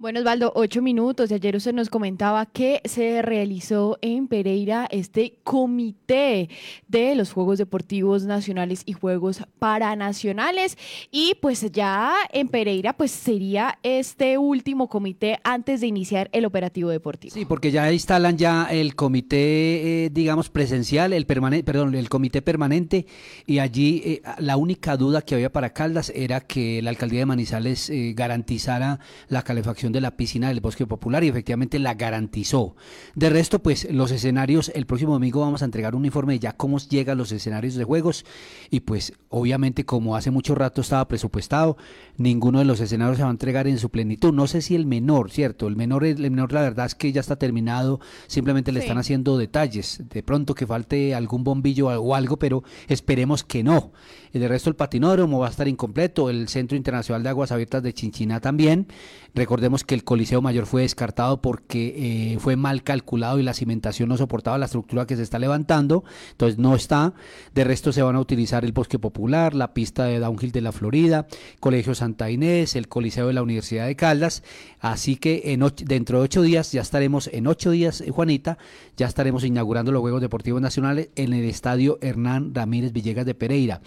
Bueno, Osvaldo, ocho minutos. Ayer usted nos comentaba que se realizó en Pereira este comité de los Juegos Deportivos Nacionales y Juegos Paranacionales. Y pues ya en Pereira, pues sería este último comité antes de iniciar el operativo deportivo. Sí, porque ya instalan ya el comité, eh, digamos, presencial, el permanente, perdón, el comité permanente. Y allí eh, la única duda que había para Caldas era que la alcaldía de Manizales eh, garantizara la calefacción de la piscina del Bosque Popular y efectivamente la garantizó. De resto, pues los escenarios, el próximo domingo vamos a entregar un informe de ya cómo llegan los escenarios de juegos y pues obviamente como hace mucho rato estaba presupuestado, ninguno de los escenarios se va a entregar en su plenitud. No sé si el menor, ¿cierto? El menor, el menor la verdad es que ya está terminado, simplemente le están haciendo detalles, de pronto que falte algún bombillo o algo, pero esperemos que no. Y de resto el patinódromo va a estar incompleto, el Centro Internacional de Aguas Abiertas de Chinchina también. Recordemos que el Coliseo Mayor fue descartado porque eh, fue mal calculado y la cimentación no soportaba la estructura que se está levantando, entonces no está. De resto se van a utilizar el Bosque Popular, la pista de Downhill de la Florida, Colegio Santa Inés, el Coliseo de la Universidad de Caldas. Así que en dentro de ocho días, ya estaremos, en ocho días, eh, Juanita, ya estaremos inaugurando los Juegos Deportivos Nacionales en el Estadio Hernán Ramírez Villegas de Pereira.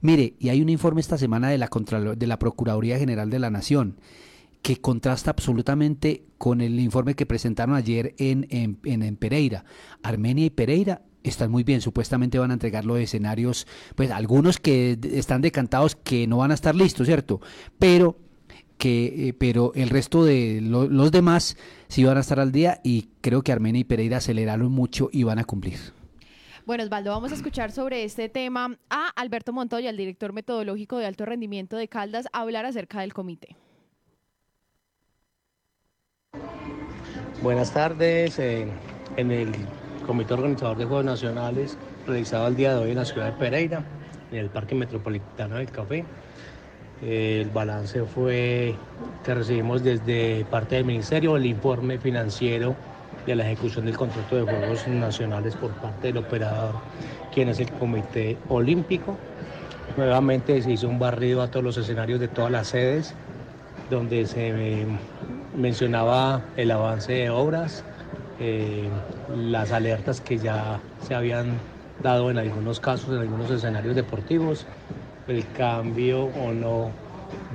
Mire, y hay un informe esta semana de la, de la Procuraduría General de la Nación que contrasta absolutamente con el informe que presentaron ayer en, en, Pereira. Armenia y Pereira están muy bien, supuestamente van a entregar los escenarios, pues algunos que están decantados que no van a estar listos, ¿cierto? Pero que eh, pero el resto de los demás sí van a estar al día y creo que Armenia y Pereira aceleraron mucho y van a cumplir. Bueno, Osvaldo, vamos a escuchar sobre este tema a Alberto Montoya, el director metodológico de alto rendimiento de Caldas, hablar acerca del comité. Buenas tardes. Eh, en el Comité Organizador de Juegos Nacionales, realizado el día de hoy en la ciudad de Pereira, en el Parque Metropolitano del Café. el balance fue que recibimos desde parte del Ministerio el informe financiero de la ejecución del contrato de Juegos Nacionales por parte del operador, quien es el Comité Olímpico. Nuevamente se hizo un barrido a todos los escenarios de todas las sedes, donde se mencionaba el avance de obras, eh, las alertas que ya se habían dado en algunos casos, en algunos escenarios deportivos, el cambio o no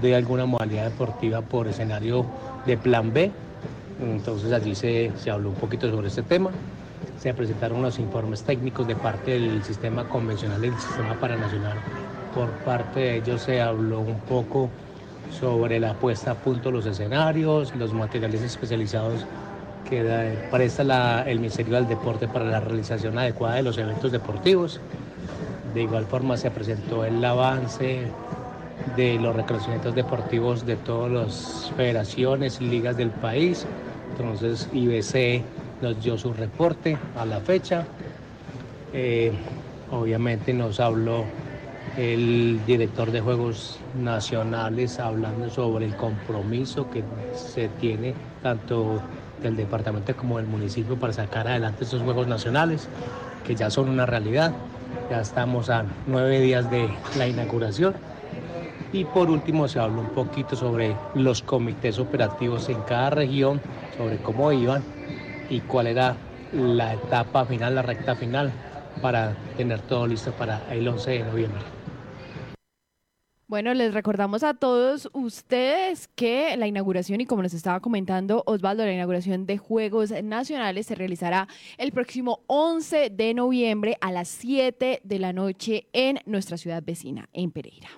de alguna modalidad deportiva por escenario de plan B. Entonces allí se, se habló un poquito sobre este tema. Se presentaron los informes técnicos de parte del sistema convencional y del sistema paranacional. Por parte de ellos se habló un poco sobre la puesta a punto de los escenarios, los materiales especializados que presta el Ministerio del Deporte para la realización adecuada de los eventos deportivos. De igual forma se presentó el avance de los reconocimientos deportivos de todas las federaciones y ligas del país. Entonces IBC nos dio su reporte a la fecha. Eh, obviamente nos habló el director de Juegos Nacionales hablando sobre el compromiso que se tiene tanto del departamento como del municipio para sacar adelante estos Juegos Nacionales, que ya son una realidad. Ya estamos a nueve días de la inauguración. Y por último se habló un poquito sobre los comités operativos en cada región, sobre cómo iban y cuál era la etapa final, la recta final, para tener todo listo para el 11 de noviembre. Bueno, les recordamos a todos ustedes que la inauguración, y como nos estaba comentando Osvaldo, la inauguración de Juegos Nacionales se realizará el próximo 11 de noviembre a las 7 de la noche en nuestra ciudad vecina, en Pereira.